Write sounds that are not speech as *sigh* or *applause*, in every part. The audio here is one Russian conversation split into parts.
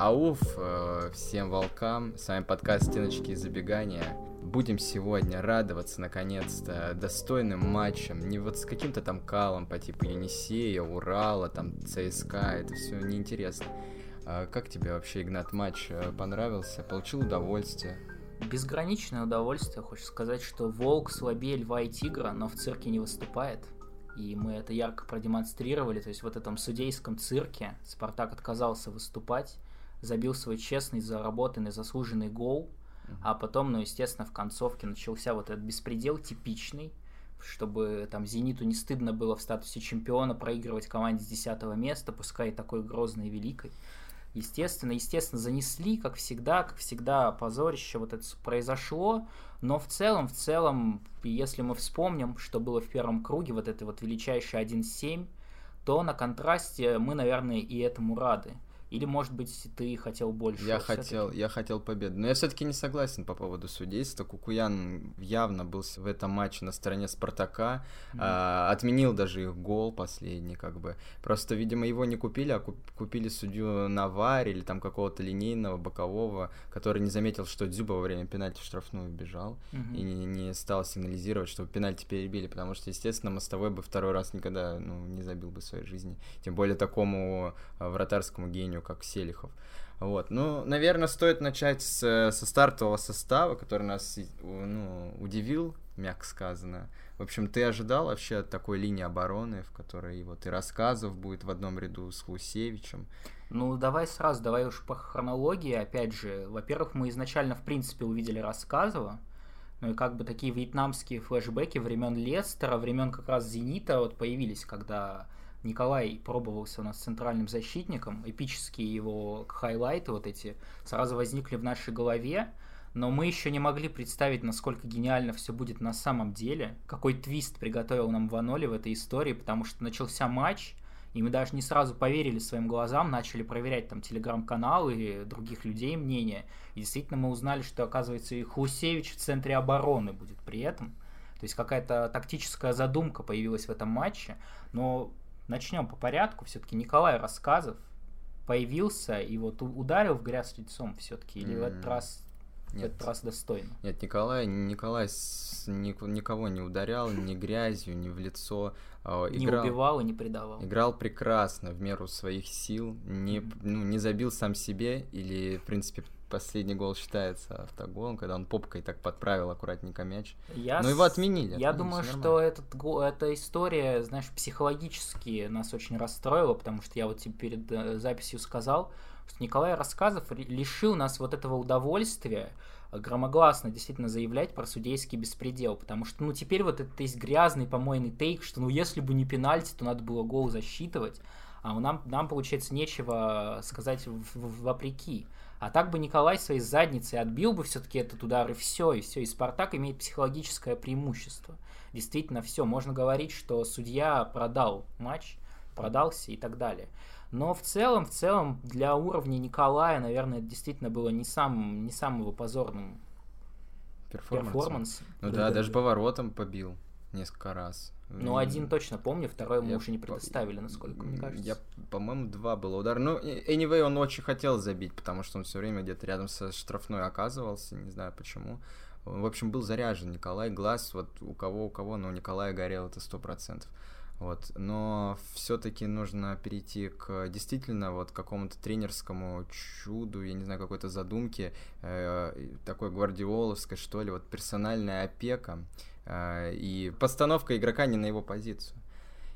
Ауф, э, всем волкам, с вами подкаст «Стеночки и забегания». Будем сегодня радоваться, наконец-то, достойным матчем, не вот с каким-то там калом по типу Енисея, Урала, там ЦСКА, это все неинтересно. А как тебе вообще, Игнат, матч э, понравился? Получил удовольствие? Безграничное удовольствие. Хочешь сказать, что волк слабее льва и тигра, но в цирке не выступает и мы это ярко продемонстрировали. То есть вот этом судейском цирке Спартак отказался выступать, забил свой честный, заработанный, заслуженный гол, а потом, ну, естественно, в концовке начался вот этот беспредел типичный, чтобы там Зениту не стыдно было в статусе чемпиона проигрывать команде с 10 места, пускай такой грозной и великой. Естественно, естественно, занесли, как всегда, как всегда, позорище вот это произошло, но в целом, в целом, если мы вспомним, что было в первом круге, вот это вот величайший 1-7, то на контрасте мы, наверное, и этому рады. Или, может быть, ты хотел больше? Я хотел, я хотел победы. Но я все-таки не согласен по поводу судейства. Кукуян явно был в этом матче на стороне Спартака. Mm-hmm. А, отменил даже их гол последний, как бы. Просто, видимо, его не купили, а купили судью Наварь или там какого-то линейного, бокового, который не заметил, что Дзюба во время пенальти в штрафную бежал mm-hmm. и не, не стал сигнализировать, что пенальти перебили, потому что, естественно, Мостовой бы второй раз никогда ну, не забил бы в своей жизни. Тем более такому а, вратарскому гению помню, как Селихов. Вот. Ну, наверное, стоит начать с, со стартового состава, который нас ну, удивил, мягко сказано. В общем, ты ожидал вообще такой линии обороны, в которой вот и рассказов будет в одном ряду с Хусевичем? Ну, давай сразу, давай уж по хронологии. Опять же, во-первых, мы изначально, в принципе, увидели Рассказова, ну и как бы такие вьетнамские флешбеки времен Лестера, времен как раз Зенита вот появились, когда Николай пробовался у нас центральным защитником, эпические его хайлайты вот эти сразу возникли в нашей голове, но мы еще не могли представить, насколько гениально все будет на самом деле, какой твист приготовил нам Ваноли в этой истории, потому что начался матч, и мы даже не сразу поверили своим глазам, начали проверять там телеграм-каналы и других людей мнения, и действительно мы узнали, что, оказывается, и Хусевич в центре обороны будет при этом. То есть какая-то тактическая задумка появилась в этом матче, но начнем по порядку. Все-таки Николай Рассказов появился и вот ударил в грязь лицом все-таки, или mm. в этот раз нет. Этот раз достойно. Нет, Николай, Николай никого не ударял ни грязью, ни в лицо. А, играл, не убивал и не предавал. Играл прекрасно, в меру своих сил, не, ну, не забил сам себе или, в принципе, последний гол считается автоголом, когда он попкой так подправил аккуратненько мяч. Я Но его отменили. Я думаю, что этот гол, эта история, знаешь, психологически нас очень расстроила, потому что я вот тебе перед э, записью сказал, что Николай Рассказов лишил нас вот этого удовольствия громогласно действительно заявлять про судейский беспредел, потому что, ну, теперь вот это есть грязный помойный тейк, что, ну, если бы не пенальти, то надо было гол засчитывать, а нам, нам получается, нечего сказать в, в, вопреки. А так бы Николай своей задницей отбил бы все-таки этот удар, и все, и все. И Спартак имеет психологическое преимущество. Действительно, все. Можно говорить, что судья продал матч, продался и так далее. Но в целом, в целом, для уровня Николая, наверное, это действительно было не, сам, не самым его позорным перформансом. перформансом. Ну да, да, даже поворотом побил несколько раз. Ну, один точно помню, второй мы уже не предоставили, насколько мне кажется. Я, по-моему, два было удара. Ну, anyway, он очень хотел забить, потому что он все время где-то рядом со штрафной оказывался, не знаю почему. В общем, был заряжен Николай Глаз, вот у кого, у кого, но у Николая горел это сто процентов. Вот. Но все-таки нужно перейти к действительно вот какому-то тренерскому чуду, я не знаю, какой-то задумке, э, такой гвардиоловской, что ли, вот персональная опека. А, и постановка игрока не на его позицию.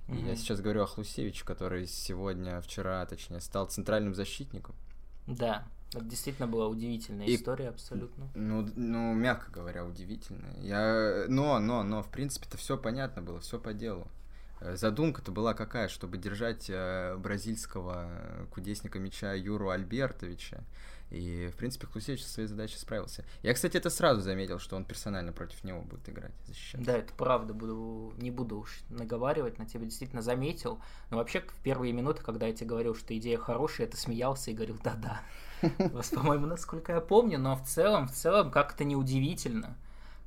И я сейчас говорю о Хлусевиче, который сегодня, вчера, точнее, стал центральным защитником. Да, это действительно была удивительная и, история, абсолютно. Ну, ну, мягко говоря, удивительная. Я, но, но, но, в принципе-то все понятно было, все по делу. Э, задумка-то была какая, чтобы держать э, бразильского кудесника мяча Юру Альбертовича и, в принципе, Хлусевич со своей задачей справился. Я, кстати, это сразу заметил, что он персонально против него будет играть, защищать. Да, это правда, буду, не буду уж наговаривать, на тебя действительно заметил. Но вообще, в первые минуты, когда я тебе говорил, что идея хорошая, ты смеялся и говорил «да-да». *laughs* По-моему, насколько я помню, но в целом, в целом, как это неудивительно.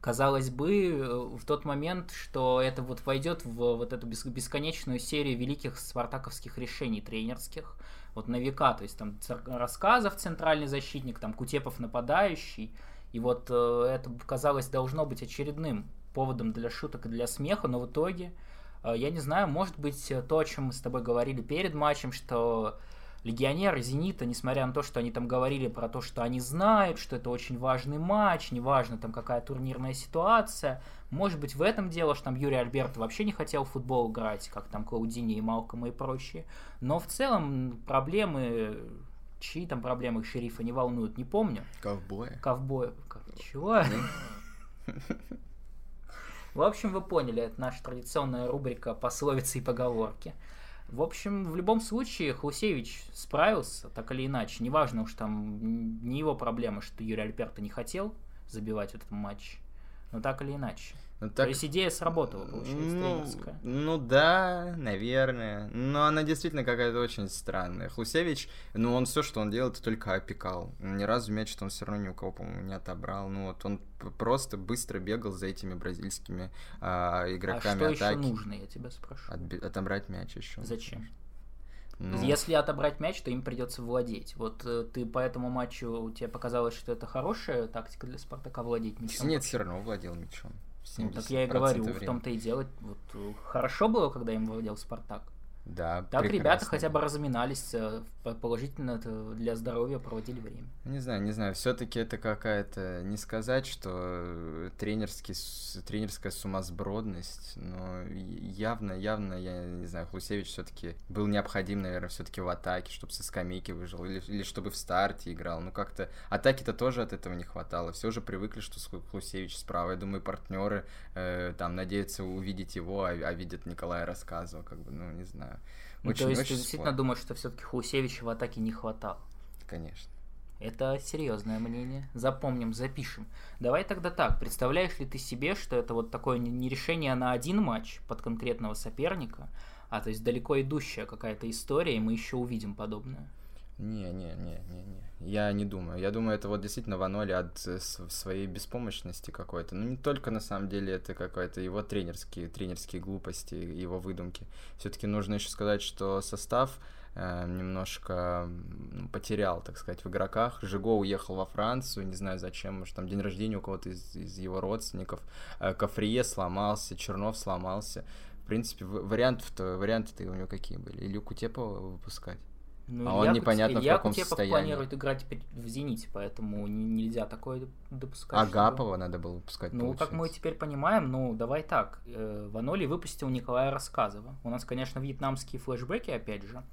Казалось бы, в тот момент, что это вот войдет в вот эту бесконечную серию великих спартаковских решений тренерских, вот на века, то есть там рассказов центральный защитник, там Кутепов нападающий, и вот э, это, казалось, должно быть очередным поводом для шуток и для смеха, но в итоге, э, я не знаю, может быть, то, о чем мы с тобой говорили перед матчем, что легионеры Зенита, несмотря на то, что они там говорили про то, что они знают, что это очень важный матч, неважно там какая турнирная ситуация, может быть в этом дело, что там Юрий Альберт вообще не хотел в футбол играть, как там Клаудини и Малкома и прочие, но в целом проблемы чьи там проблемы шерифа не волнуют, не помню. Ковбоя. Ковбоя. Чего? В общем, вы поняли, это наша традиционная рубрика пословицы и поговорки. В общем, в любом случае, Хусевич справился, так или иначе. Неважно уж там, не его проблема, что Юрий Альберто не хотел забивать этот матч. Но так или иначе. Ну, так... То есть идея сработала, получается, ну, тренерская. Ну да, наверное. Но она действительно какая-то очень странная. Хлусевич, ну он все, что он делал, это только опекал. Ни разу мяч он все равно ни у кого, по-моему, не отобрал. Ну вот он просто быстро бегал за этими бразильскими а, игроками а что атаки. еще нужно, я тебя спрошу? Отби- отобрать мяч еще. Зачем? Ну... Если отобрать мяч, то им придется владеть. Вот э, ты по этому матчу тебе показалось, что это хорошая тактика для Спартака владеть мячом? Нет, все равно владел мячом. Ну, так я и говорю, в том-то и дело. Вот, э, хорошо было, когда им владел Спартак. Да, Так ребята хотя бы разминались, э, положительно для здоровья проводили время. Не знаю, не знаю, все-таки это какая-то, не сказать, что тренерский, тренерская сумасбродность, но явно, явно, я не знаю, Хлусевич все-таки был необходим, наверное, все-таки в атаке, чтобы со скамейки выжил, или, или чтобы в старте играл. Ну как-то атаки-то тоже от этого не хватало. Все уже привыкли, что Хлусевич справа. Я думаю, партнеры э, там надеются увидеть его, а, а видят Николая Рассказова, как бы, ну не знаю. Ну, очень, то есть очень ты действительно спорно. думаешь, что все-таки Хусевича в атаке не хватало? Конечно. Это серьезное мнение. Запомним, запишем. Давай тогда так. Представляешь ли ты себе, что это вот такое не решение на один матч под конкретного соперника, а то есть далеко идущая какая-то история, и мы еще увидим подобное? Не, не, не, не, не. Я не думаю. Я думаю, это вот действительно Ваноли от своей беспомощности какой-то. Ну, не только на самом деле это какая-то его тренерские, тренерские глупости, его выдумки. Все-таки нужно еще сказать, что состав э, немножко потерял, так сказать, в игроках. Жиго уехал во Францию, не знаю зачем, может, там день рождения у кого-то из, из его родственников. Э, Кафрие сломался, Чернов сломался. В принципе, вариантов-то, варианты-то у него какие были? Или Кутепова выпускать? Ну, а он непонятно Илья в каком Кутепов состоянии. планирует играть в «Зените», поэтому нельзя такое допускать. Агапова чтобы... надо было выпускать, Ну, получается. как мы теперь понимаем, ну, давай так. Э, Ваноли выпустил Николая Рассказова. У нас, конечно, вьетнамские флешбеки, опять же.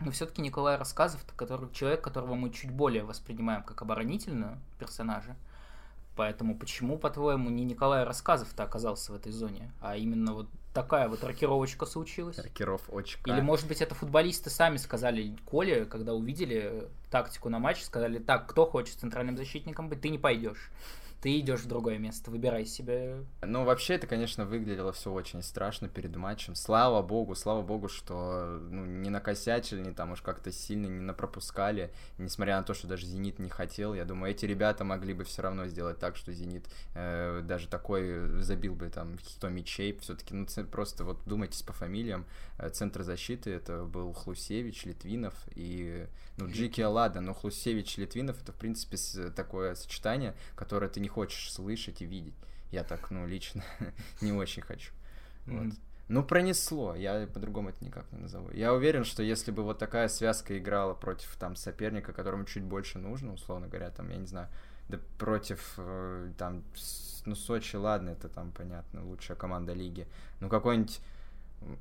Но все-таки Николай Рассказов, который, человек, которого мы чуть более воспринимаем как оборонительного персонажа. Поэтому почему, по-твоему, не Николай Рассказов-то оказался в этой зоне, а именно вот такая вот рокировочка случилась. Рокировочка. Или, может быть, это футболисты сами сказали Коле, когда увидели тактику на матч, сказали, так, кто хочет центральным защитником быть, ты не пойдешь ты идешь в другое место, выбирай себе. Ну, вообще, это, конечно, выглядело все очень страшно перед матчем. Слава богу, слава богу, что ну, не накосячили, не там уж как-то сильно не напропускали. Несмотря на то, что даже Зенит не хотел, я думаю, эти ребята могли бы все равно сделать так, что Зенит э, даже такой забил бы там 100 мячей. Все-таки, ну, просто вот думайтесь по фамилиям. Э, центр защиты это был Хлусевич, Литвинов и, ну, Джики Алада. Но Хлусевич, Литвинов это, в принципе, такое сочетание, которое ты не хочешь слышать и видеть. Я так, ну, лично *laughs* не очень хочу. Mm-hmm. Ну, пронесло, я по-другому это никак не назову. Я уверен, что если бы вот такая связка играла против там соперника, которому чуть больше нужно, условно говоря, там, я не знаю, да против э, там, ну, Сочи, ладно, это там, понятно, лучшая команда лиги. Ну, какой-нибудь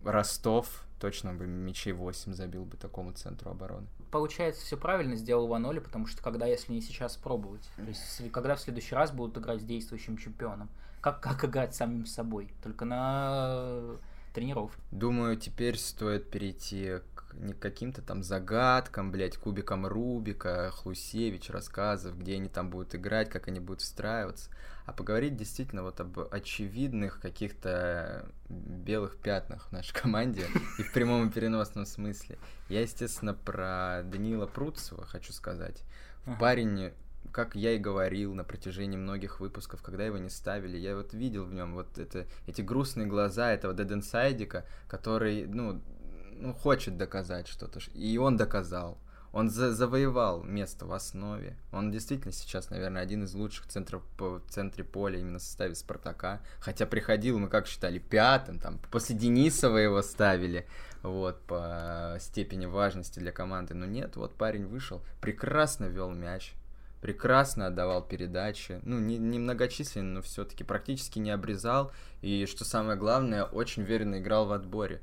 Ростов точно бы мячей 8 забил бы такому центру обороны. Получается, все правильно сделал Ваноли, потому что когда, если не сейчас пробовать, то есть когда в следующий раз будут играть с действующим чемпионом, как, как играть самим собой, только на тренировке. Думаю, теперь стоит перейти к не каким-то там загадкам, блядь, кубикам Рубика, Хлусевич, рассказов, где они там будут играть, как они будут встраиваться, а поговорить действительно вот об очевидных каких-то белых пятнах в нашей *laughs* команде и в прямом и переносном смысле. Я, естественно, про Данила Пруцева хочу сказать. Ага. Парень как я и говорил на протяжении многих выпусков, когда его не ставили, я вот видел в нем вот это, эти грустные глаза этого Деденсайдика, который, ну, ну, хочет доказать что-то. И он доказал. Он за завоевал место в основе. Он действительно сейчас, наверное, один из лучших центров по центре поля именно в составе Спартака. Хотя приходил, мы как считали, пятым, там, после Денисова его ставили, вот, по степени важности для команды. Но нет, вот парень вышел, прекрасно вел мяч, прекрасно отдавал передачи. Ну, не, не многочисленно, но все-таки практически не обрезал. И, что самое главное, очень уверенно играл в отборе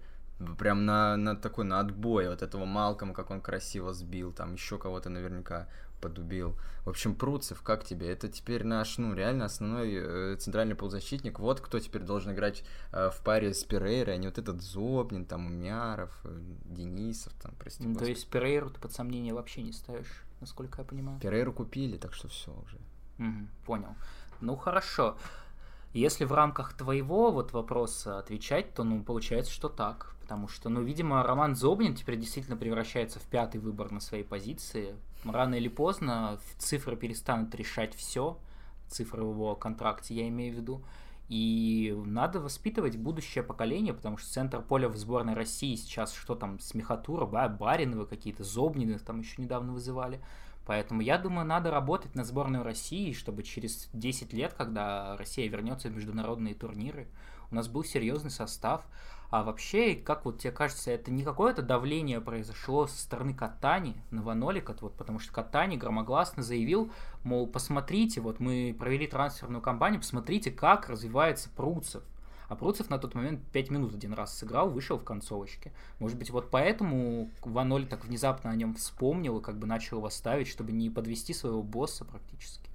прям на, на такой, на отбой вот этого Малкома, как он красиво сбил, там еще кого-то наверняка подубил. В общем, Пруцев, как тебе? Это теперь наш, ну, реально основной э, центральный полузащитник. Вот кто теперь должен играть э, в паре с Перейрой, а не вот этот Зобнин, там, Умяров, э, Денисов, там, прости. Ну, то есть Перейру ты под сомнение вообще не ставишь, насколько я понимаю? Перейру купили, так что все уже. Угу, понял. Ну, хорошо. Если в рамках твоего вот вопроса отвечать, то, ну, получается, что так. Потому что, ну, видимо, Роман Зобнин теперь действительно превращается в пятый выбор на своей позиции. Рано или поздно цифры перестанут решать все, цифры в его контракте, я имею в виду. И надо воспитывать будущее поколение, потому что центр поля в сборной России сейчас что там, Смехатура, Бариновы какие-то, Зобнины там еще недавно вызывали. Поэтому я думаю, надо работать на сборную России, чтобы через 10 лет, когда Россия вернется в международные турниры, у нас был серьезный состав. А вообще, как вот тебе кажется, это не какое-то давление произошло со стороны Катани на Ванолика, вот, потому что Катани громогласно заявил, мол, посмотрите, вот мы провели трансферную кампанию, посмотрите, как развивается Пруцев. А Пруцев на тот момент 5 минут один раз сыграл, вышел в концовочке. Может быть, вот поэтому Ваноль так внезапно о нем вспомнил и как бы начал его ставить, чтобы не подвести своего босса практически.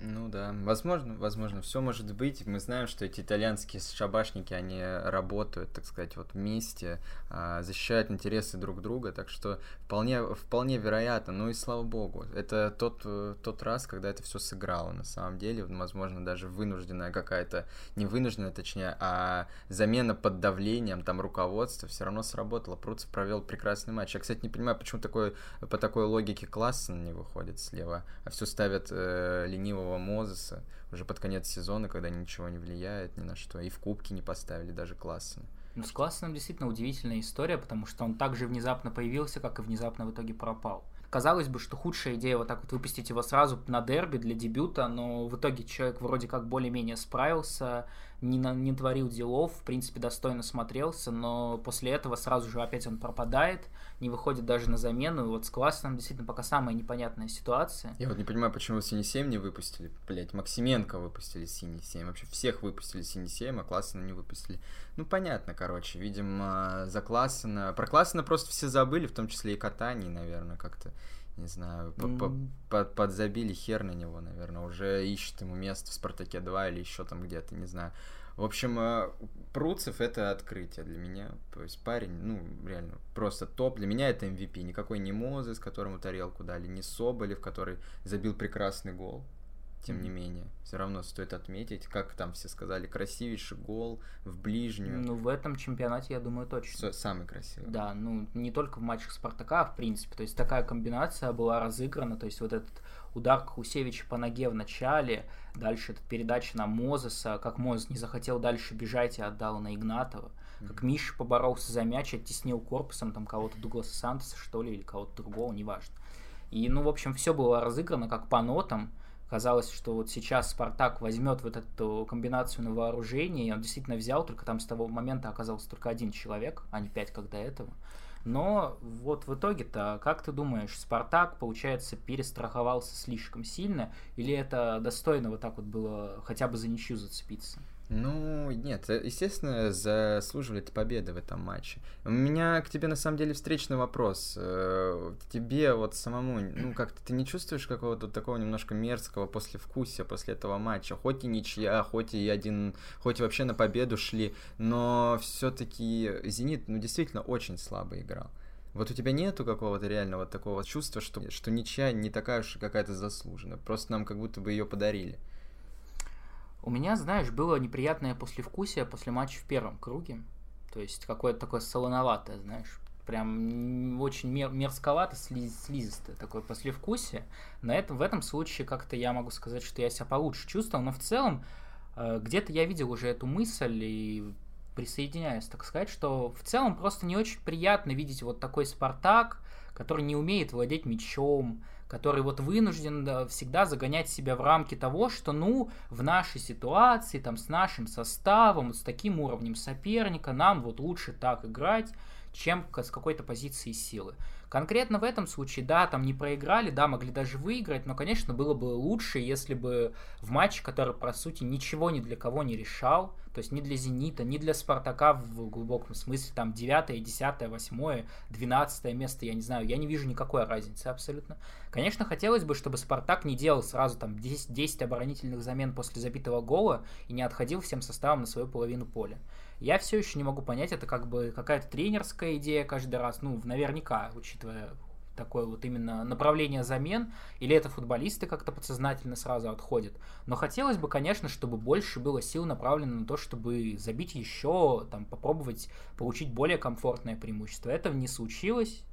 Ну да, возможно, возможно, все может быть. Мы знаем, что эти итальянские шабашники, они работают, так сказать, вот вместе, а, защищают интересы друг друга, так что вполне, вполне вероятно. Ну и слава богу, это тот, тот раз, когда это все сыграло на самом деле, возможно, даже вынужденная какая-то, не вынужденная, точнее, а замена под давлением там руководства все равно сработала. Пруцев провел прекрасный матч. Я, кстати, не понимаю, почему такой, по такой логике Классен не выходит слева, а все ставят э, ленивого нового Мозеса уже под конец сезона, когда ничего не влияет ни на что. И в кубке не поставили даже Классена. Ну, с Классеном действительно удивительная история, потому что он также внезапно появился, как и внезапно в итоге пропал. Казалось бы, что худшая идея вот так вот выпустить его сразу на дерби для дебюта, но в итоге человек вроде как более-менее справился, не, на, не творил делов, в принципе, достойно смотрелся, но после этого сразу же опять он пропадает, не выходит даже на замену, и вот с классом действительно пока самая непонятная ситуация. Я вот не понимаю, почему Синий 7 не выпустили, блять, Максименко выпустили Синий 7, вообще всех выпустили Синий 7, а Классена не выпустили. Ну, понятно, короче, видимо, за Классена, про Классена просто все забыли, в том числе и Катани, наверное, как-то не знаю, mm. подзабили хер на него, наверное, уже ищет ему место в Спартаке 2 или еще там где-то, не знаю. В общем, э, Пруцев это открытие для меня. То есть парень, ну, реально, просто топ. Для меня это MVP. Никакой не Мозес, которому тарелку дали, не Соболев, который забил прекрасный гол тем не менее. Все равно стоит отметить, как там все сказали, красивейший гол в ближнюю. Ну, в этом чемпионате, я думаю, точно. Самый красивый. Да, ну, не только в матчах Спартака, а в принципе. То есть такая комбинация была разыграна, то есть вот этот удар Кахусевича по ноге в начале, дальше эта передача на Мозеса, как Мозес не захотел дальше бежать и отдал на Игнатова, mm-hmm. как Миша поборолся за мяч, оттеснил корпусом там кого-то Дугласа Сантоса, что ли, или кого-то другого, неважно. И, ну, в общем, все было разыграно как по нотам, Казалось, что вот сейчас Спартак возьмет вот эту комбинацию на вооружение, и он действительно взял, только там с того момента оказался только один человек, а не пять, как до этого. Но вот в итоге-то, как ты думаешь, Спартак, получается, перестраховался слишком сильно, или это достойно вот так вот было хотя бы за ничью зацепиться? Ну, нет, э, естественно, заслуживали ты победы в этом матче. У меня к тебе, на самом деле, встречный вопрос. Э, тебе вот самому, ну, как-то ты не чувствуешь какого-то такого немножко мерзкого послевкусия после этого матча? Хоть и ничья, хоть и один, хоть и вообще на победу шли, но все-таки «Зенит», ну, действительно, очень слабо играл. Вот у тебя нету какого-то реального такого чувства, что, что ничья не такая уж какая-то заслуженная, просто нам как будто бы ее подарили. У меня, знаешь, было неприятное послевкусие после матча в первом круге. То есть какое-то такое солоноватое, знаешь. прям очень мер мерзковато, слиз слизистое такое послевкусие. На этом, в этом случае как-то я могу сказать, что я себя получше чувствовал, но в целом э, где-то я видел уже эту мысль и присоединяюсь, так сказать, что в целом просто не очень приятно видеть вот такой Спартак, который не умеет владеть мячом, который вот вынужден всегда загонять себя в рамки того, что, ну, в нашей ситуации, там, с нашим составом, с таким уровнем соперника, нам вот лучше так играть, чем с какой-то позиции силы. Конкретно в этом случае, да, там не проиграли, да, могли даже выиграть, но, конечно, было бы лучше, если бы в матче, который, по сути, ничего ни для кого не решал, то есть ни для «Зенита», ни для «Спартака» в глубоком смысле, там, 9, 10, 8, 12 место, я не знаю, я не вижу никакой разницы абсолютно. Конечно, хотелось бы, чтобы «Спартак» не делал сразу там 10, 10 оборонительных замен после забитого гола и не отходил всем составом на свою половину поля. Я все еще не могу понять, это как бы какая-то тренерская идея каждый раз, ну, наверняка, учитывая такое вот именно направление замен, или это футболисты как-то подсознательно сразу отходят. Но хотелось бы, конечно, чтобы больше было сил направлено на то, чтобы забить еще, там, попробовать получить более комфортное преимущество. Этого не случилось,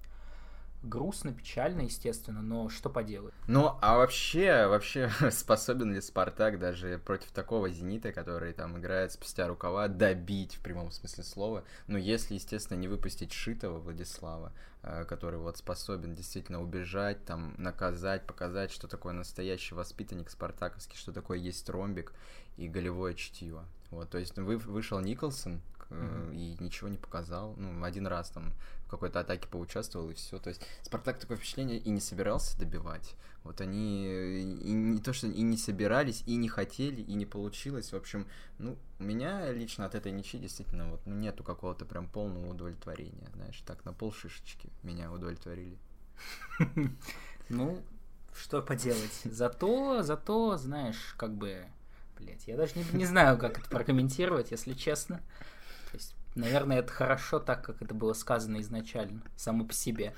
грустно, печально, естественно, но что поделать. Ну, а вообще, вообще *laughs* способен ли Спартак даже против такого Зенита, который там играет спустя рукава, добить в прямом смысле слова? Ну, если, естественно, не выпустить Шитова Владислава, э, который вот способен действительно убежать, там, наказать, показать, что такое настоящий воспитанник спартаковский, что такое есть ромбик и голевое чутье. Вот, то есть вы, вышел Николсон, mm-hmm. и ничего не показал. Ну, один раз там в какой-то атаке поучаствовал, и все. То есть Спартак такое впечатление и не собирался добивать. Вот они и не то, что и не собирались, и не хотели, и не получилось. В общем, ну, у меня лично от этой ничьи действительно вот ну, нету какого-то прям полного удовлетворения. Знаешь, так на пол шишечки меня удовлетворили. *laughs* Ну, что поделать. Зато, зато, знаешь, как бы, блять, я даже не, не знаю, как это прокомментировать, если честно. Наверное, это хорошо так, как это было сказано изначально, само по себе.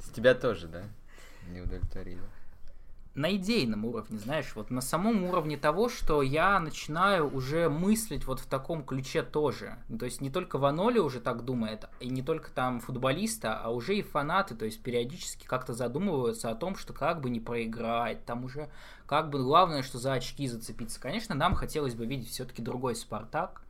С тебя тоже, да? Не удовлетворили. На идейном уровне, знаешь, вот на самом уровне того, что я начинаю уже мыслить вот в таком ключе тоже. Ну, то есть не только Ваноли уже так думает, и не только там футболиста, а уже и фанаты, то есть периодически как-то задумываются о том, что как бы не проиграть, там уже как бы главное, что за очки зацепиться. Конечно, нам хотелось бы видеть все-таки другой Спартак,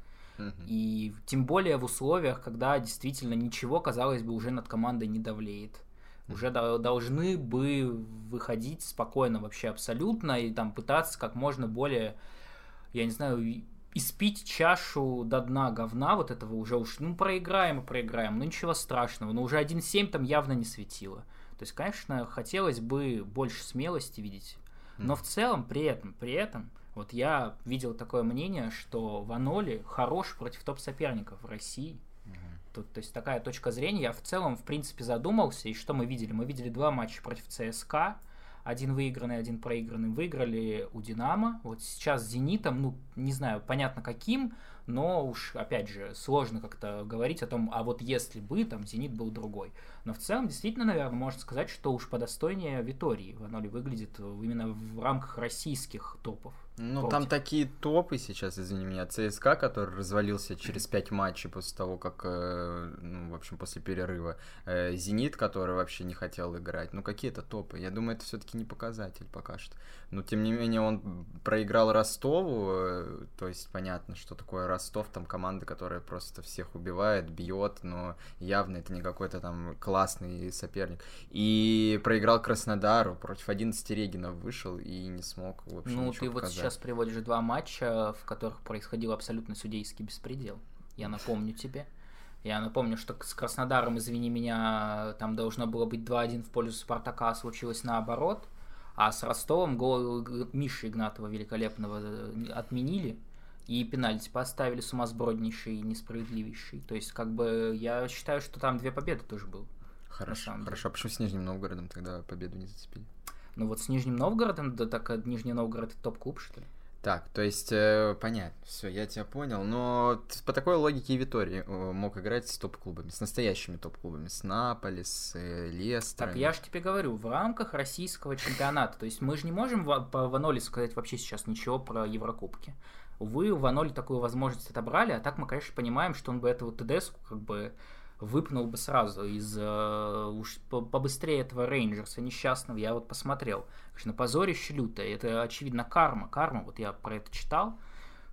и тем более в условиях, когда действительно ничего, казалось бы, уже над командой не давлеет. Уже должны бы выходить спокойно вообще абсолютно и там пытаться как можно более, я не знаю, испить чашу до дна говна вот этого уже уж, ну, проиграем и проиграем, ну, ничего страшного, но уже 1-7 там явно не светило. То есть, конечно, хотелось бы больше смелости видеть, но в целом при этом, при этом, вот я видел такое мнение, что Ваноли хорош против топ-соперников в России. Тут, то есть такая точка зрения. Я в целом, в принципе, задумался. И что мы видели? Мы видели два матча против ЦСКА. Один выигранный, один проигранный. Выиграли у Динамо. Вот сейчас с Зенитом, ну, не знаю, понятно каким, но уж, опять же, сложно как-то говорить о том, а вот если бы там Зенит был другой. Но в целом, действительно, наверное, можно сказать, что уж подостойнее Витории Ваноли выглядит именно в рамках российских топов. Ну, против. там такие топы сейчас, извини меня, ЦСКА, который развалился через пять матчей после того, как, э, ну, в общем, после перерыва. Э, Зенит, который вообще не хотел играть. Ну, какие-то топы. Я думаю, это все-таки не показатель пока что. Но, тем не менее, он проиграл Ростову, э, то есть понятно, что такое Ростов, там команда, которая просто всех убивает, бьет, но явно это не какой-то там классный соперник. И проиграл Краснодару, против 11 Регинов вышел и не смог, в общем, Ну, ты показать. вот сейчас приводишь два матча, в которых происходил абсолютно судейский беспредел. Я напомню тебе. Я напомню, что с Краснодаром, извини меня, там должно было быть 2-1 в пользу Спартака, а случилось наоборот. А с Ростовом гол Миши Игнатова великолепного э, отменили и пенальти поставили сумасброднейший и несправедливейший. То есть, как бы, я считаю, что там две победы тоже был. Хорошо, хорошо. А почему с Нижним Новгородом тогда победу не зацепили? Ну вот с Нижним Новгородом, да так Нижний Новгород топ-клуб, что ли? Так, то есть, э, понятно, все, я тебя понял, но по такой логике и Виторий э, мог играть с топ-клубами, с настоящими топ-клубами, с Наполи, с э, Лестером. Так, я же тебе говорю, в рамках российского чемпионата, то есть мы же не можем по Ваноли сказать вообще сейчас ничего про Еврокубки. Увы, у Ваноли такую возможность отобрали, а так мы, конечно, понимаем, что он бы этого ТДС как бы выпнул бы сразу из э, уж побыстрее этого Рейнджерса несчастного. Я вот посмотрел. Конечно, позорище лютое. Это, очевидно, карма. Карма, вот я про это читал,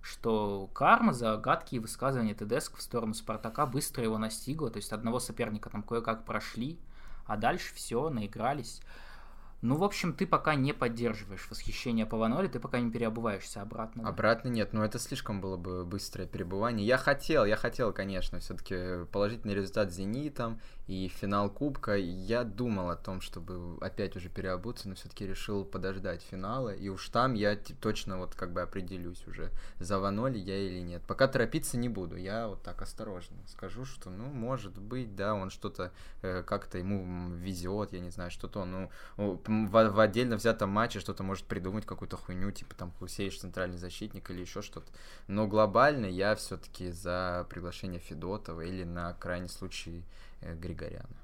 что карма за гадкие высказывания Тедеско в сторону Спартака быстро его настигла. То есть одного соперника там кое-как прошли, а дальше все, наигрались. Ну, в общем, ты пока не поддерживаешь восхищение по Ваноли, ты пока не переобуваешься обратно. Да? Обратно нет, но это слишком было бы быстрое перебывание. Я хотел, я хотел, конечно, все-таки положительный результат с Зенитом и финал Кубка. Я думал о том, чтобы опять уже переобуться, но все-таки решил подождать финала, и уж там я точно вот как бы определюсь уже, за Ваноли я или нет. Пока торопиться не буду, я вот так осторожно скажу, что, ну, может быть, да, он что-то э, как-то ему везет, я не знаю, что-то, ну, в, в отдельно взятом матче что-то может придумать, какую-то хуйню, типа там Хусеиш центральный защитник или еще что-то. Но глобально я все-таки за приглашение Федотова или на крайний случай Григоряна.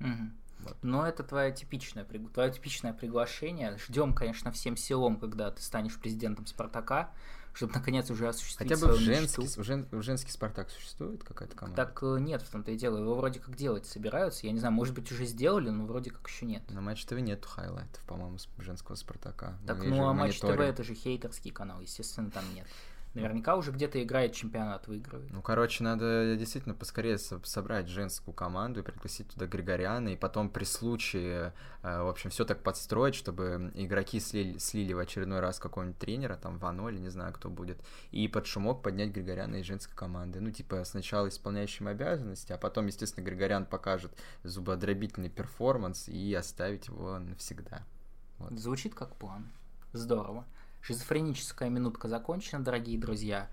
Угу. Вот. Но это твое типичное, твое типичное приглашение. Ждем, конечно, всем селом, когда ты станешь президентом Спартака чтобы наконец уже осуществить Хотя бы в женский, в, жен, в женский Спартак существует какая-то команда? Так э, нет, в том-то и дело. Его вроде как делать собираются. Я не знаю, может быть, уже сделали, но вроде как еще нет. На Матч ТВ нет хайлайтов, по-моему, женского Спартака. Так, Мы ну а Матч ТВ это же хейтерский канал, естественно, там нет. Наверняка уже где-то играет чемпионат, выигрывает. Ну, короче, надо действительно поскорее собрать женскую команду и пригласить туда Григоряна, и потом при случае, э, в общем, все так подстроить, чтобы игроки слили, слили в очередной раз какого-нибудь тренера, там, Вано или не знаю, кто будет, и под шумок поднять Григоряна из женской команды. Ну, типа, сначала исполняющим обязанности, а потом, естественно, Григорян покажет зубодробительный перформанс и оставить его навсегда. Вот. Звучит как план. Здорово. Шизофреническая минутка закончена, дорогие друзья.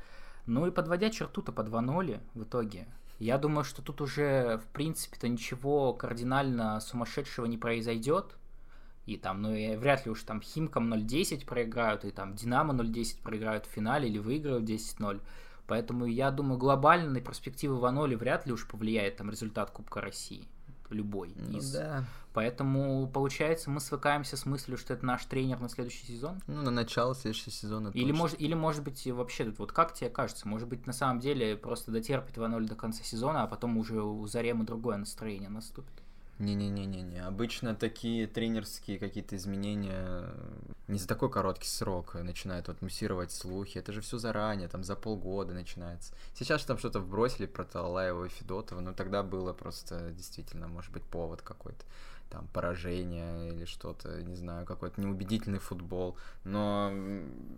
Ну и подводя черту-то по 2.0 в итоге, я думаю, что тут уже, в принципе-то, ничего кардинально сумасшедшего не произойдет. И там, ну, и вряд ли уж там Химкам 0-10 проиграют, и там Динамо 0-10 проиграют в финале или выиграют 10-0. Поэтому я думаю, глобально на перспективы Ваноли вряд ли уж повлияет там результат Кубка России любой ну, из. Да. Поэтому, получается, мы свыкаемся с мыслью, что это наш тренер на следующий сезон. Ну, на начало следующего сезона. Или, мож, или может быть, вообще тут, вот как тебе кажется, может быть, на самом деле просто дотерпит 2-0 до конца сезона, а потом уже у Заремы другое настроение наступит. Не-не-не-не-не. Обычно такие тренерские какие-то изменения не за такой короткий срок начинают вот муссировать слухи. Это же все заранее, там за полгода начинается. Сейчас там что-то вбросили про Талаева и Федотова, но тогда было просто действительно, может быть, повод какой-то там поражение или что-то, не знаю, какой-то неубедительный футбол. Но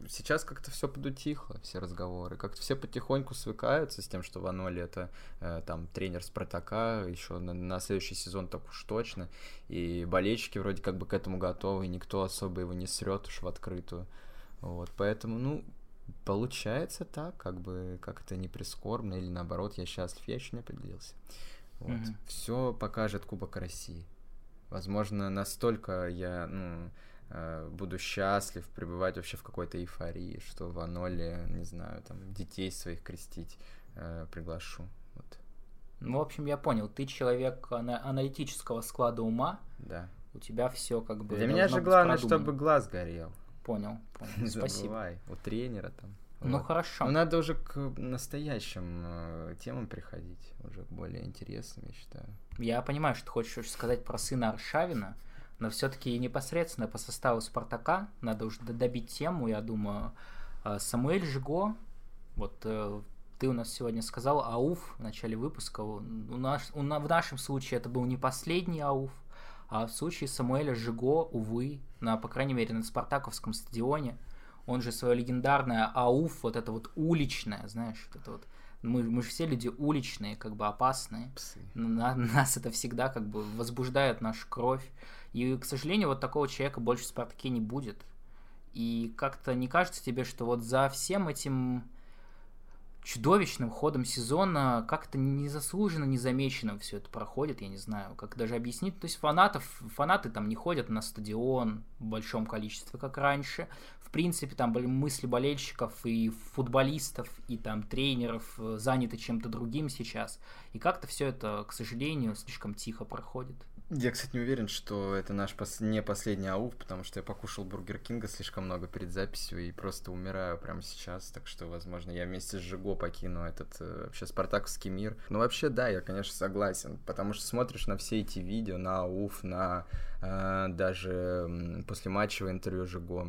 сейчас как-то все подутихло, все разговоры. Как-то все потихоньку свыкаются с тем, что Ваноли это э, там тренер Спартака, еще на, на следующий сезон так уж точно. И болельщики вроде как бы к этому готовы, и никто особо его не срет уж в открытую. Вот, поэтому, ну, получается так, как бы, как это не прискорбно, или наоборот, я счастлив, я еще не определился. Вот. Mm-hmm. Все покажет Кубок России. Возможно, настолько я ну, э, буду счастлив пребывать вообще в какой-то эйфории, что в Аноле, не знаю, там, детей своих крестить э, приглашу. Вот. Ну, в общем, я понял. Ты человек аналитического склада ума. Да. У тебя все как бы. Для меня же главное, продумано. чтобы глаз горел. Понял, понял. Не Спасибо. Забывай. У тренера там. Ну вот. хорошо. Но надо уже к настоящим э, темам приходить, уже к более интересным, я считаю. Я понимаю, что ты хочешь сказать про сына Аршавина, но все-таки непосредственно по составу Спартака надо уже добить тему, я думаю. Э, Самуэль Жиго, вот э, ты у нас сегодня сказал Ауф в начале выпуска. У нас, у, в нашем случае это был не последний Ауф, а в случае Самуэля Жиго, увы, на, по крайней мере, на Спартаковском стадионе – он же свое легендарное АУФ, вот это вот уличное, знаешь, вот это вот мы, мы же все люди уличные, как бы опасные. Псы. На, нас это всегда как бы возбуждает нашу кровь. И, к сожалению, вот такого человека больше в Спартаке не будет. И как-то не кажется тебе, что вот за всем этим чудовищным ходом сезона как-то незаслуженно, незамеченным все это проходит, я не знаю, как даже объяснить. То есть фанатов, фанаты там не ходят на стадион в большом количестве, как раньше. В принципе, там были мысли болельщиков и футболистов, и там тренеров э, заняты чем-то другим сейчас. И как-то все это, к сожалению, слишком тихо проходит. Я, кстати, не уверен, что это наш пос... не последний ауф, потому что я покушал Бургер Кинга слишком много перед записью и просто умираю прямо сейчас, так что, возможно, я вместе с Жиго покину этот э, вообще спартаковский мир. Ну, вообще, да, я, конечно, согласен, потому что смотришь на все эти видео, на УФ, на даже после матчевого интервью Жиго,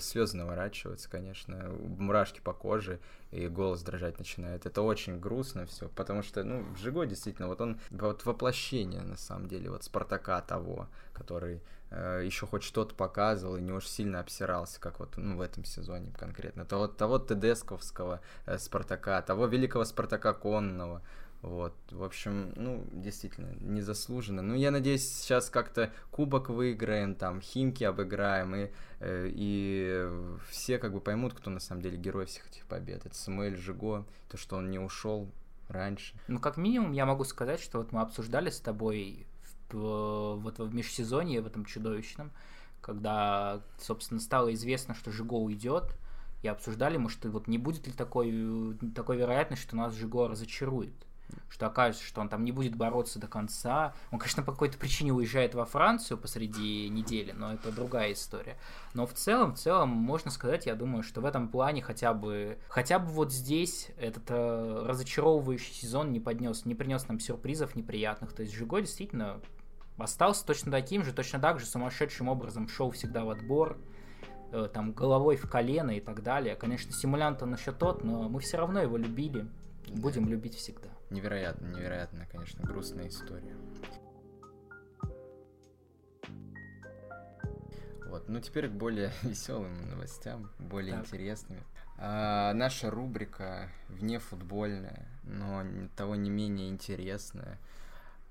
слезы наворачиваются, конечно, мурашки по коже, и голос дрожать начинает. Это очень грустно все, потому что, ну, Жиго действительно, вот он, вот воплощение, на самом деле, вот Спартака того, который э, еще хоть что-то показывал и не уж сильно обсирался, как вот ну, в этом сезоне конкретно. Того, того Тедесковского э, Спартака, того великого Спартака Конного. Вот, в общем, ну, действительно, незаслуженно. Ну, я надеюсь, сейчас как-то кубок выиграем, там, Химки обыграем, и, э, и все как бы поймут, кто на самом деле герой всех этих побед. Это Самуэль Жиго, то, что он не ушел раньше. Ну, как минимум, я могу сказать, что вот мы обсуждали с тобой вот в межсезонье, в этом чудовищном, когда, собственно, стало известно, что Жиго уйдет, и обсуждали мы, что вот не будет ли такой, такой вероятности, что нас Жиго разочарует что окажется, что он там не будет бороться до конца. Он, конечно, по какой-то причине уезжает во Францию посреди недели, но это другая история. Но в целом, в целом, можно сказать, я думаю, что в этом плане хотя бы, хотя бы вот здесь этот э, разочаровывающий сезон не поднес, не принес нам сюрпризов неприятных. То есть Жиго действительно остался точно таким же, точно так же сумасшедшим образом шел всегда в отбор, э, там, головой в колено и так далее. Конечно, симулянт он еще тот, но мы все равно его любили, будем любить всегда. Невероятно, невероятно, конечно, грустная история. Вот, ну теперь к более *laughs* веселым новостям, более так. интересными. А, наша рубрика вне футбольная, но того не менее интересная.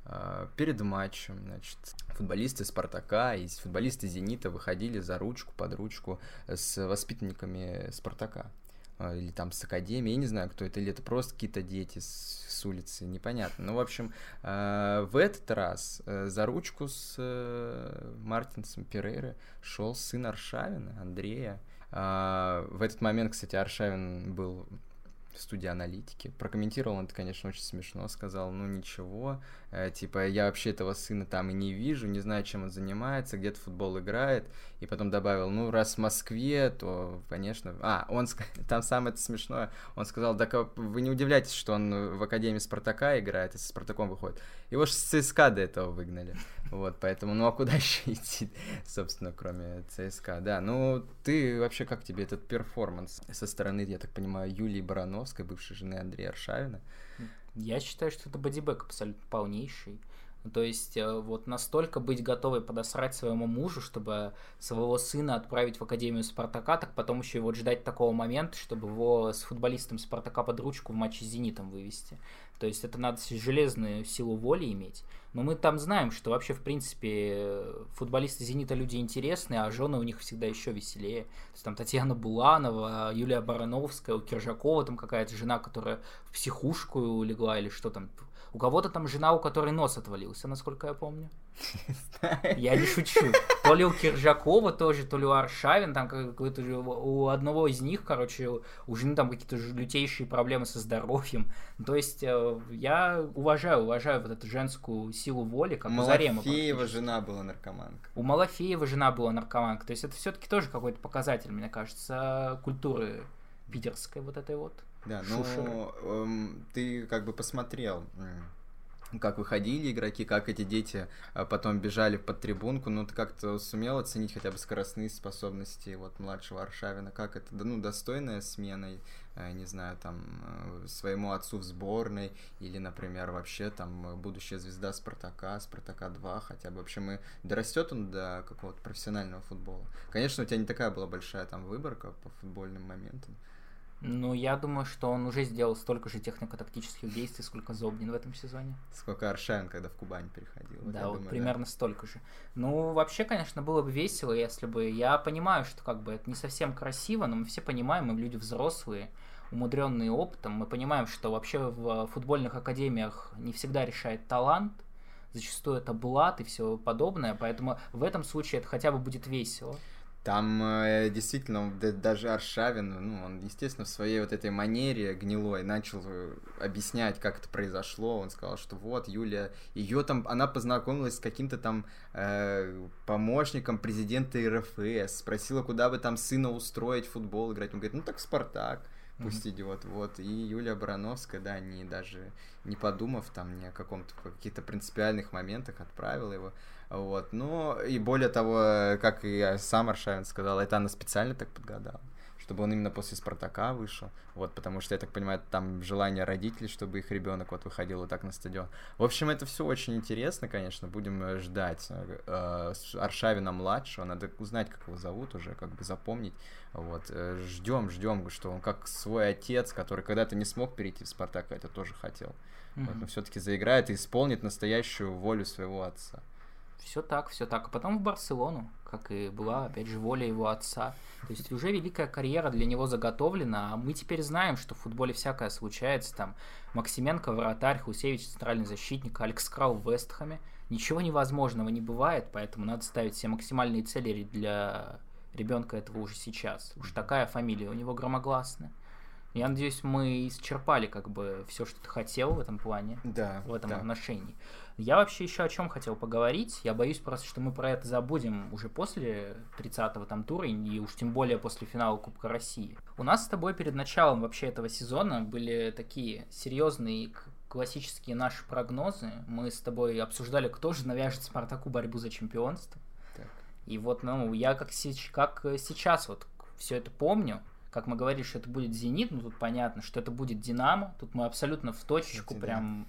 А, перед матчем, значит, футболисты Спартака и футболисты Зенита выходили за ручку, под ручку с воспитанниками Спартака или там с академии, я не знаю, кто это, или это просто какие-то дети с, с улицы, непонятно. Ну, в общем, э, в этот раз э, за ручку с э, Мартинсом Перейры шел сын Аршавина, Андрея. Э, в этот момент, кстати, Аршавин был студии аналитики. Прокомментировал он это, конечно, очень смешно. Сказал, ну ничего, э, типа, я вообще этого сына там и не вижу, не знаю, чем он занимается, где-то футбол играет. И потом добавил, ну раз в Москве, то, конечно... А, он, *laughs* там самое это смешное, он сказал, да вы не удивляйтесь, что он в Академии Спартака играет, и со Спартаком выходит. Его же с ЦСКА до этого выгнали. Вот, поэтому, ну а куда *laughs* еще идти, собственно, кроме ЦСКА? Да, ну ты вообще как тебе этот перформанс со стороны, я так понимаю, Юлии Барановской, бывшей жены Андрея Аршавина? Я считаю, что это бодибэк абсолютно полнейший. То есть э, вот настолько быть готовой подосрать своему мужу, чтобы своего сына отправить в Академию Спартака, так потом еще и вот ждать такого момента, чтобы его с футболистом Спартака под ручку в матче с Зенитом вывести. То есть это надо железную силу воли иметь. Но мы там знаем, что вообще, в принципе, футболисты «Зенита» люди интересные, а жены у них всегда еще веселее. То есть там Татьяна Буланова, Юлия Барановская, у Киржакова там какая-то жена, которая в психушку легла или что там, у кого-то там жена, у которой нос отвалился, насколько я помню. Я не шучу. То ли у Киржакова тоже, то ли у Аршавин, там какой-то у одного из них, короче, у жены там какие-то лютейшие проблемы со здоровьем. То есть э, я уважаю, уважаю вот эту женскую силу воли, как у Зарема. Малафеева жена была наркоманка. У Малафеева жена была наркоманка. То есть это все-таки тоже какой-то показатель, мне кажется, культуры питерской вот этой вот. Да, ну эм, ты как бы посмотрел как выходили игроки, как эти дети а, потом бежали под трибунку, ну ты как-то сумел оценить хотя бы скоростные способности вот младшего Аршавина, как это, ну, достойная смена, э, не знаю, там, э, своему отцу в сборной, или, например, вообще там будущая звезда Спартака, Спартака 2, хотя бы? Вообще мы, дорастет он до какого-то профессионального футбола. Конечно, у тебя не такая была большая там выборка по футбольным моментам, ну, я думаю, что он уже сделал столько же технико-тактических действий, сколько Зобнин в этом сезоне. Сколько Аршавин, когда в Кубань переходил. Да, вот думаю, примерно да. столько же. Ну, вообще, конечно, было бы весело, если бы... Я понимаю, что как бы это не совсем красиво, но мы все понимаем, мы люди взрослые, умудренные опытом. Мы понимаем, что вообще в футбольных академиях не всегда решает талант, зачастую это блат и все подобное, поэтому в этом случае это хотя бы будет весело. Там э, действительно даже Аршавин, ну, он, естественно, в своей вот этой манере гнилой начал э, объяснять, как это произошло. Он сказал, что вот Юлия, ее там, она познакомилась с каким-то там э, помощником президента РФС, спросила, куда бы там сына устроить футбол играть. Он говорит, ну так Спартак. пусть mm-hmm. идет. Вот. И Юлия Барановская, да, не даже не подумав там ни о каком-то каких-то принципиальных моментах, отправила его. Вот. Ну, и более того, как и сам Аршавин сказал, это она специально так подгадала чтобы он именно после Спартака вышел. Вот, потому что, я так понимаю, там желание родителей, чтобы их ребенок вот выходил вот так на стадион. В общем, это все очень интересно, конечно, будем э, ждать. Э, Аршавина младшего, надо узнать, как его зовут уже, как бы запомнить. Вот, ждем, э, ждем, что он как свой отец, который когда-то не смог перейти в Спартак, а это тоже хотел. Mm-hmm. Вот, но все-таки заиграет и исполнит настоящую волю своего отца. Все так, все так. А потом в Барселону, как и была, опять же, воля его отца. То есть уже великая карьера для него заготовлена, а мы теперь знаем, что в футболе всякое случается. Там Максименко, вратарь, Хусевич, центральный защитник, Алекс Крау в Вестхэме. Ничего невозможного не бывает, поэтому надо ставить все максимальные цели для ребенка этого уже сейчас. Уж такая фамилия у него громогласная. Я надеюсь, мы исчерпали как бы все, что ты хотел в этом плане, да, в этом да. отношении. Я вообще еще о чем хотел поговорить. Я боюсь просто, что мы про это забудем уже после 30-го там тура, и уж тем более после финала Кубка России. У нас с тобой перед началом вообще этого сезона были такие серьезные классические наши прогнозы. Мы с тобой обсуждали, кто же навяжет Спартаку борьбу за чемпионство. Так. И вот, ну, я как, как сейчас вот все это помню, как мы говорили, что это будет Зенит, ну тут понятно, что это будет Динамо. Тут мы абсолютно в точечку Кстати, прям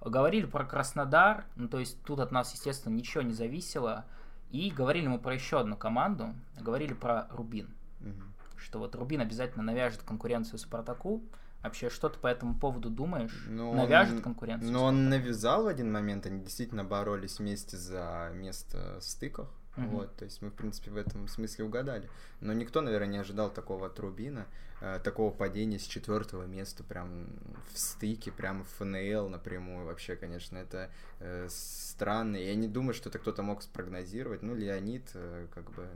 Говорили про Краснодар, ну, то есть тут от нас, естественно, ничего не зависело. И говорили мы про еще одну команду, говорили про Рубин. Угу. Что вот Рубин обязательно навяжет конкуренцию Спартаку. Вообще, что ты по этому поводу думаешь? Ну, Навяжет он, конкуренцию? Ну, он навязал в один момент, они действительно боролись вместе за место в стыках. Uh-huh. Вот, то есть мы, в принципе, в этом смысле угадали. Но никто, наверное, не ожидал такого от Рубина, э, такого падения с четвертого места прям в стыке, прямо в ФНЛ напрямую. Вообще, конечно, это э, странно. Я не думаю, что это кто-то мог спрогнозировать. Ну, Леонид, э, как бы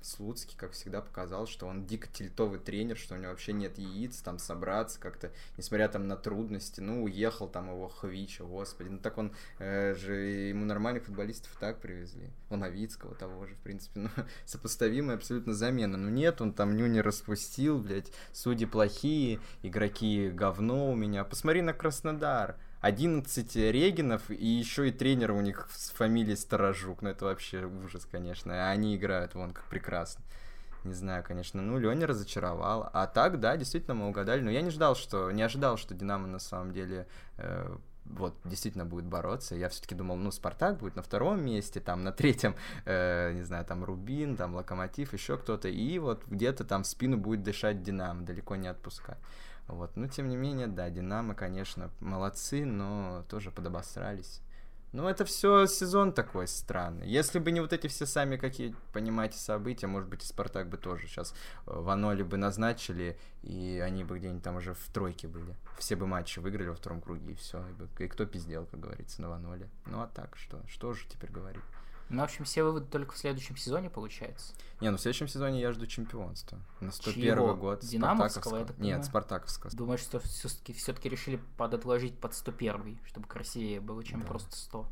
Слуцкий, как всегда, показал, что он дико тильтовый тренер, что у него вообще нет яиц, там, собраться как-то, несмотря там на трудности, ну, уехал там его Хвича, господи, ну, так он э, же, ему нормальных футболистов так привезли, Новицкого того же, в принципе, *laughs* ну, сопоставимая абсолютно замена, ну, нет, он там нюни распустил, блядь, судьи плохие, игроки говно у меня, посмотри на Краснодар, 11 Регинов, и еще и тренер у них с фамилией Сторожук. Ну, это вообще ужас, конечно. Они играют вон как прекрасно. Не знаю, конечно. Ну, Леня разочаровал. А так, да, действительно, мы угадали. Но я не ждал, что... Не ожидал, что Динамо на самом деле э, вот действительно будет бороться. Я все-таки думал, ну, Спартак будет на втором месте, там на третьем, э, не знаю, там Рубин, там Локомотив, еще кто-то, и вот где-то там в спину будет дышать Динамо, далеко не отпускать. Вот. Но тем не менее, да, Динамо, конечно, молодцы, но тоже подобосрались. Ну, это все сезон такой странный. Если бы не вот эти все сами, какие, понимаете, события, может быть, и Спартак бы тоже сейчас э, в Аноле бы назначили, и они бы где-нибудь там уже в тройке были. Все бы матчи выиграли во втором круге, и все. И, и кто пиздел, как говорится, на Ваноле. Ну, а так, что? Что же теперь говорить? Ну, в общем, все выводы только в следующем сезоне, получается. Не, ну в следующем сезоне я жду чемпионства. На 101 Чьего? год. Динамовского, так Нет, Спартаковского. Думаешь, что все-таки все решили подотложить под 101, чтобы красивее было, чем да. просто 100?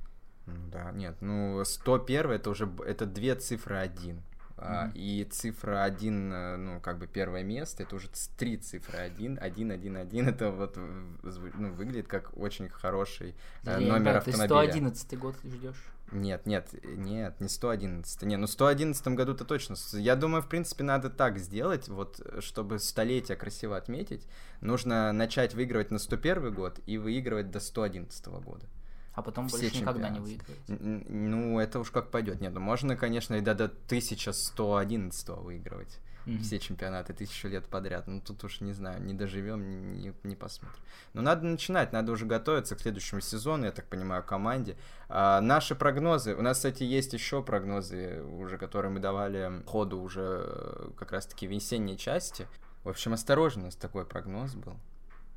Да, нет, ну 101 это уже это две цифры один. Mm-hmm. И цифра 1, э, ну, как бы первое место, это уже три цифры 1, 1, 1, 1, это вот ну, выглядит как очень хороший э, номер да, автомобиля. Ты 111 год ждешь? Нет, нет, нет, не 111. Не, ну в 111 году-то точно. Я думаю, в принципе, надо так сделать, вот, чтобы столетие красиво отметить. Нужно начать выигрывать на 101 год и выигрывать до 111 года. А потом Все больше никогда не выигрывать. Ну, это уж как пойдет. Нет, ну можно, конечно, и до, до 1111 выигрывать mm-hmm. все чемпионаты тысячу лет подряд. Ну, тут уж не знаю, не доживем, не, не посмотрим. Но надо начинать, надо уже готовиться к следующему сезону, я так понимаю, команде. А, наши прогнозы, у нас, кстати, есть еще прогнозы, уже которые мы давали ходу уже э, как раз-таки весенней части. В общем, осторожно, такой прогноз был,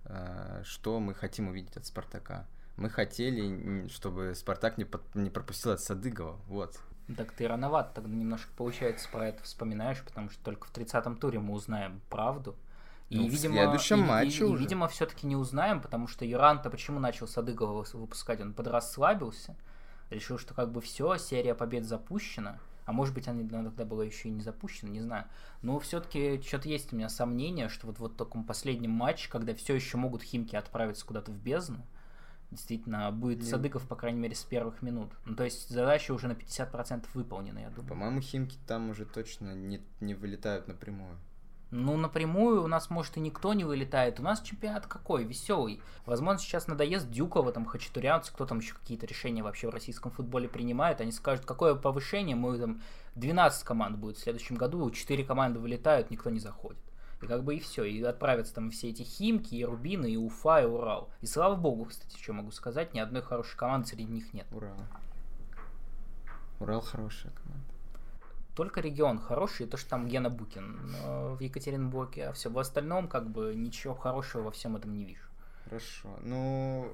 а, что мы хотим увидеть от Спартака. Мы хотели, чтобы Спартак не, под, не пропустил от Садыгова. Вот. Так ты рановато тогда немножко, получается, про это вспоминаешь, потому что только в 30-м туре мы узнаем правду. И, ну, видимо, в следующем и, матче и, уже. И, видимо, все-таки не узнаем, потому что Юранта почему начал Садыгова выпускать? Он подрасслабился, решил, что как бы все, серия побед запущена. А может быть, она тогда была еще и не запущена, не знаю. Но все-таки что-то есть у меня сомнение, что вот, вот в таком последнем матче, когда все еще могут Химки отправиться куда-то в бездну, действительно будет Нет. Садыков, по крайней мере, с первых минут. Ну, то есть задача уже на 50% выполнена, я думаю. По-моему, Химки там уже точно не, не вылетают напрямую. Ну, напрямую у нас, может, и никто не вылетает. У нас чемпионат какой? Веселый. Возможно, сейчас надоест Дюкова, там, Хачатурянцы, кто там еще какие-то решения вообще в российском футболе принимает. Они скажут, какое повышение, мы там 12 команд будет в следующем году, 4 команды вылетают, никто не заходит. И как бы и все. И отправятся там все эти Химки, и Рубины, и Уфа, и Урал. И слава богу, кстати, что могу сказать, ни одной хорошей команды среди них нет. Урал. Урал хорошая команда. Только регион хороший, то, что там Гена Букин в Екатеринбурге, а все в остальном, как бы, ничего хорошего во всем этом не вижу. Хорошо. Ну,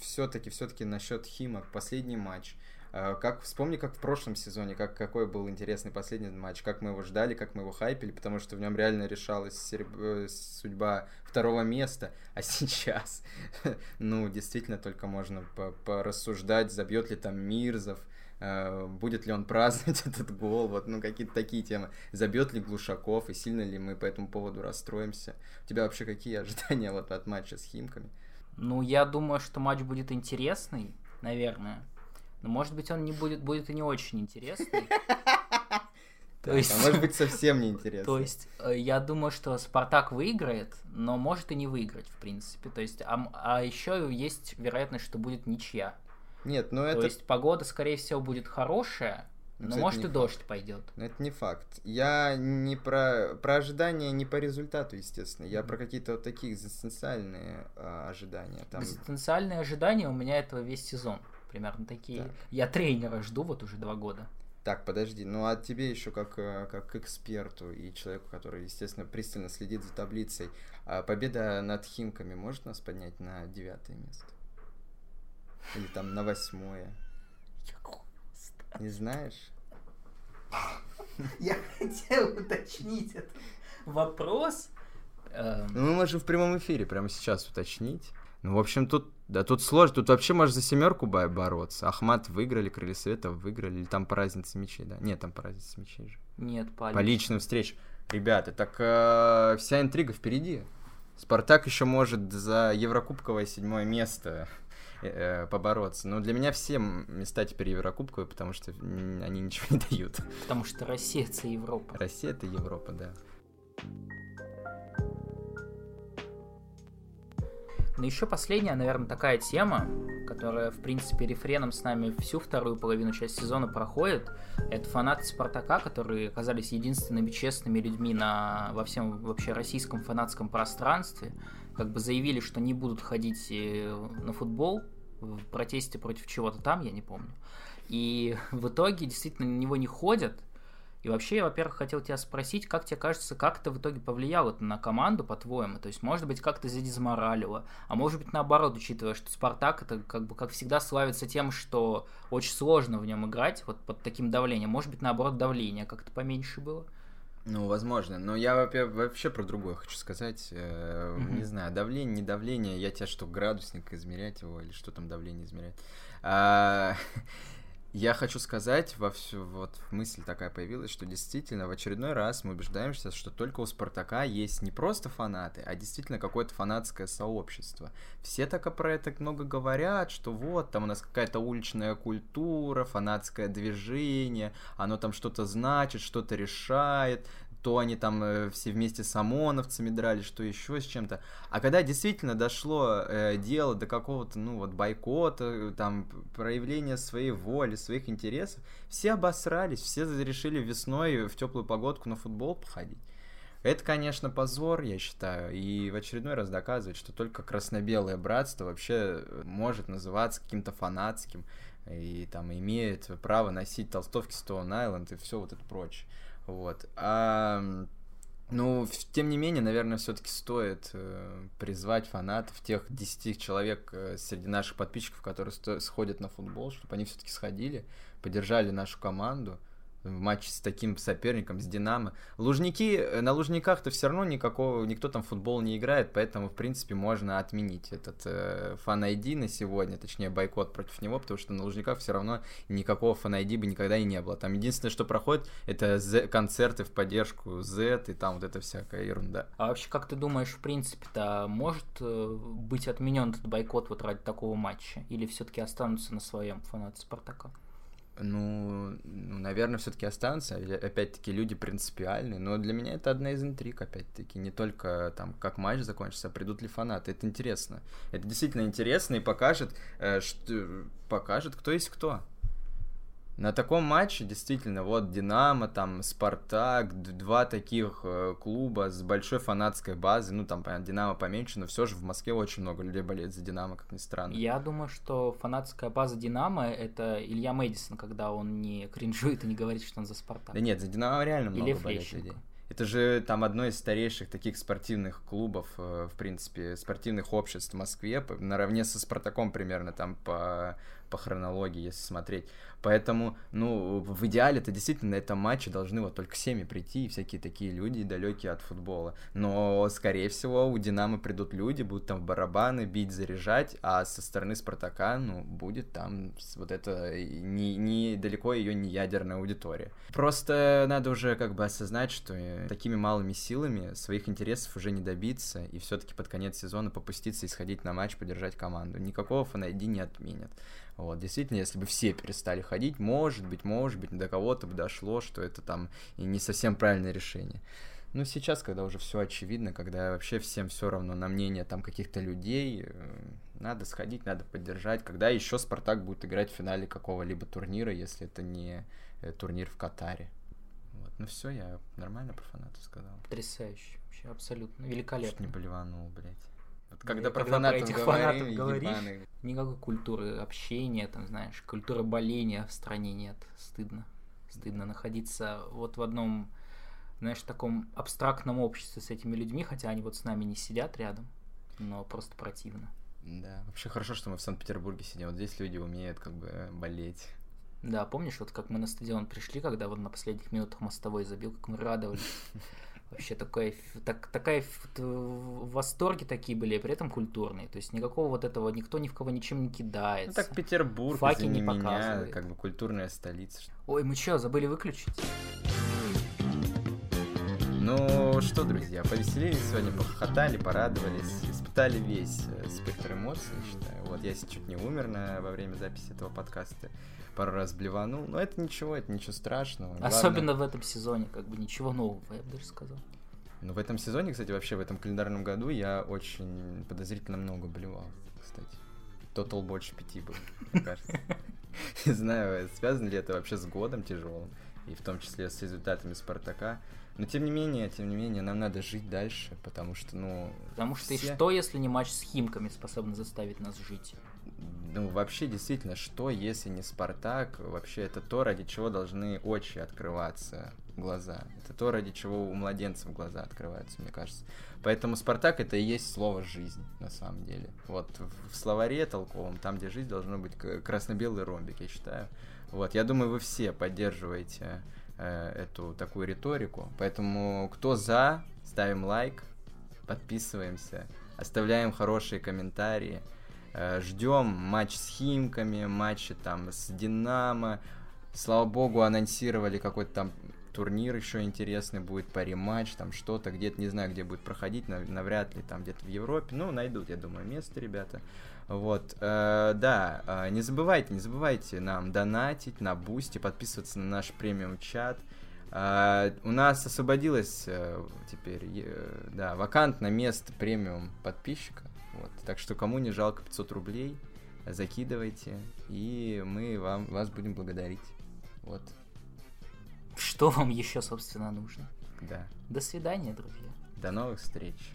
все-таки, все-таки насчет Химок, последний матч. А, как, вспомни, как в прошлом сезоне, как, какой был интересный последний матч, как мы его ждали, как мы его хайпили, потому что в нем реально решалась сереб... Э, судьба второго места, *laughs* а сейчас, *laughs* ну, действительно, только можно порассуждать, забьет ли там Мирзов, э, будет ли он *laughs* праздновать этот гол, вот, ну, какие-то такие темы. Забьет ли Глушаков, и сильно ли мы по этому поводу расстроимся? У тебя вообще какие ожидания вот от матча с Химками? Ну, я думаю, что матч будет интересный, наверное. Но может быть он не будет, будет и не очень интересный. *laughs* То есть, а может быть совсем не интересно. То есть э, я думаю, что Спартак выиграет, но может и не выиграть, в принципе. То есть, а, а еще есть вероятность, что будет ничья. Нет, но это... То есть погода, скорее всего, будет хорошая, но Кстати, может и факт. дождь пойдет. Но это не факт. Я не про, про ожидания, не по результату, естественно. Я про какие-то вот такие экзистенциальные а, ожидания. Там... Экзистенциальные ожидания у меня этого весь сезон примерно такие. Так. Я тренера жду вот уже два года. Так, подожди, ну а тебе еще как, э, как эксперту и человеку, который, естественно, пристально следит за таблицей, а победа над Химками может нас поднять на девятое место? Или там на восьмое? Не знаешь? Я хотел уточнить этот вопрос. Эм. Ну, мы можем в прямом эфире прямо сейчас уточнить. Ну, в общем, тут, да, тут сложно. Тут вообще можно за семерку бороться. Ахмат выиграли, Крылья Света выиграли. Или там по разнице мячей, да? Нет, там по разнице мячей же. Нет, по, по личным встречам. Ребята, так э, вся интрига впереди. Спартак еще может за Еврокубковое седьмое место э, э побороться. Но для меня все места теперь Еврокубковые, потому что они ничего не дают. Потому что Россия это Европа. Россия это Европа, да. Но еще последняя, наверное, такая тема, которая, в принципе, рефреном с нами всю вторую половину часть сезона проходит. Это фанаты Спартака, которые оказались единственными честными людьми на, во всем вообще российском фанатском пространстве. Как бы заявили, что не будут ходить э, на футбол в протесте против чего-то там, я не помню. И *laughs* в итоге действительно на него не ходят, и вообще, я, во-первых, хотел тебя спросить, как тебе кажется, как это в итоге повлияло на команду, по-твоему? То есть, может быть, как-то задизморалило, а может быть, наоборот, учитывая, что Спартак это, как бы, как всегда, славится тем, что очень сложно в нем играть, вот под таким давлением. Может быть, наоборот, давление как-то поменьше было? Ну, возможно. Но я вообще про другое хочу сказать. Mm-hmm. Не знаю, давление, не давление. Я тебя что, градусник измерять его или что там давление измерять? *laughs* Я хочу сказать, во всю вот мысль такая появилась, что действительно в очередной раз мы убеждаемся, что только у Спартака есть не просто фанаты, а действительно какое-то фанатское сообщество. Все так про это много говорят, что вот, там у нас какая-то уличная культура, фанатское движение, оно там что-то значит, что-то решает, то они там э, все вместе с ОМОНовцами дрались, что еще с чем-то. А когда действительно дошло э, дело до какого-то, ну вот, бойкота, там, проявления своей воли, своих интересов, все обосрались, все решили весной в теплую погодку на футбол походить. Это, конечно, позор, я считаю, и в очередной раз доказывает, что только красно-белое братство вообще э, может называться каким-то фанатским и там имеет право носить толстовки Stone Island и все вот это прочее. Вот. А, ну, тем не менее, наверное, все-таки стоит э, призвать фанатов, тех 10 человек э, среди наших подписчиков, которые сходят на футбол, чтобы они все-таки сходили, поддержали нашу команду. Матч с таким соперником, с Динамо. Лужники, э, на Лужниках-то все равно никакого, никто там в футбол не играет, поэтому, в принципе, можно отменить этот э, фан-айди на сегодня, точнее, бойкот против него, потому что на Лужниках все равно никакого фан-айди бы никогда и не было. Там единственное, что проходит, это Z, концерты в поддержку Z и там вот эта всякая ерунда. А вообще, как ты думаешь, в принципе-то может э, быть отменен этот бойкот вот ради такого матча? Или все-таки останутся на своем фанаты Спартака? Ну, ну, наверное, все-таки останутся. Опять-таки, люди принципиальные. Но для меня это одна из интриг, опять-таки. Не только там, как матч закончится, а придут ли фанаты. Это интересно. Это действительно интересно и покажет, э, что, покажет, кто есть кто. На таком матче действительно вот Динамо, там Спартак, два таких э, клуба с большой фанатской базой, ну там понятно, Динамо поменьше, но все же в Москве очень много людей болеет за Динамо, как ни странно. Я думаю, что фанатская база Динамо это Илья Мэдисон, когда он не кринжует и не говорит, что он за Спартак. Да нет, за Динамо реально много Или болеет людей. Это же там одно из старейших таких спортивных клубов, э, в принципе, спортивных обществ в Москве, наравне со Спартаком примерно там по, по хронологии, если смотреть. Поэтому, ну, в идеале это действительно на этом матче должны вот только семьи прийти и всякие такие люди далекие от футбола. Но, скорее всего, у Динамо придут люди, будут там барабаны бить, заряжать, а со стороны Спартака, ну, будет там вот это не, не далеко ее не ядерная аудитория. Просто надо уже как бы осознать, что э, такими малыми силами своих интересов уже не добиться, и все-таки под конец сезона попуститься и сходить на матч, поддержать команду. Никакого фанайди не отменят. Вот, действительно, если бы все перестали ходить, может быть, может быть, до кого-то бы дошло, что это там и не совсем правильное решение. Но сейчас, когда уже все очевидно, когда вообще всем все равно на мнение там каких-то людей, э, надо сходить, надо поддержать. Когда еще Спартак будет играть в финале какого-либо турнира, если это не э, турнир в Катаре. Вот. Ну все, я нормально про фанатов сказал. Потрясающе, вообще абсолютно великолепно. Чуть не блеванул, блядь. Вот когда про когда про этих говорим, фанатов говоришь, ебаных. никакой культуры общения, там, знаешь, культуры боления в стране нет. Стыдно. Стыдно находиться вот в одном, знаешь, таком абстрактном обществе с этими людьми, хотя они вот с нами не сидят рядом, но просто противно. Да, вообще хорошо, что мы в Санкт-Петербурге сидим. Вот здесь люди умеют как бы болеть. Да, помнишь, вот как мы на стадион пришли, когда вот на последних минутах мостовой забил, как мы радовались. *laughs* Вообще такая, так, такая в восторге такие были, а при этом культурные. То есть никакого вот этого, никто ни в кого ничем не кидается. Ну так Петербург, Факи не меня, показывает. как бы культурная столица. Ой, мы что, забыли выключить? Ну что, друзья, повеселились сегодня, похохотали, порадовались, испытали весь э, спектр эмоций, считаю. Вот я чуть не умер на, во время записи этого подкаста пару раз блеванул, но это ничего, это ничего страшного. Особенно Главное... в этом сезоне, как бы ничего нового, я бы даже сказал. Ну, в этом сезоне, кстати, вообще в этом календарном году я очень подозрительно много блевал, кстати. Тотал больше пяти был, мне кажется. *laughs* Не знаю, связано ли это вообще с годом тяжелым, и в том числе с результатами Спартака. Но тем не менее, тем не менее, нам надо жить дальше, потому что, ну... Потому что все... и что, если не матч с Химками способен заставить нас жить? Ну, вообще, действительно, что, если не Спартак, вообще это то, ради чего должны очи открываться, глаза. Это то, ради чего у младенцев глаза открываются, мне кажется. Поэтому Спартак это и есть слово жизнь, на самом деле. Вот в словаре толковом, там, где жизнь, должно быть красно-белый ромбик, я считаю. Вот, я думаю, вы все поддерживаете э, эту такую риторику. Поэтому кто за, ставим лайк, подписываемся, оставляем хорошие комментарии. Э, ждем матч с Химками, матчи там с Динамо. Слава богу, анонсировали какой-то там турнир еще интересный будет, по Rematch, там что-то, где-то, не знаю, где будет проходить, навряд ли там где-то в Европе. Ну, найдут, я думаю, место, ребята. Вот, э, да, э, не забывайте, не забывайте нам донатить на Бусти, подписываться на наш премиум чат. Э, у нас освободилось э, теперь, э, да, вакантное место премиум подписчика. Вот. Так что кому не жалко 500 рублей, закидывайте, и мы вам, вас будем благодарить. Вот. Что вам еще, собственно, нужно? Да. До свидания, друзья. До новых встреч.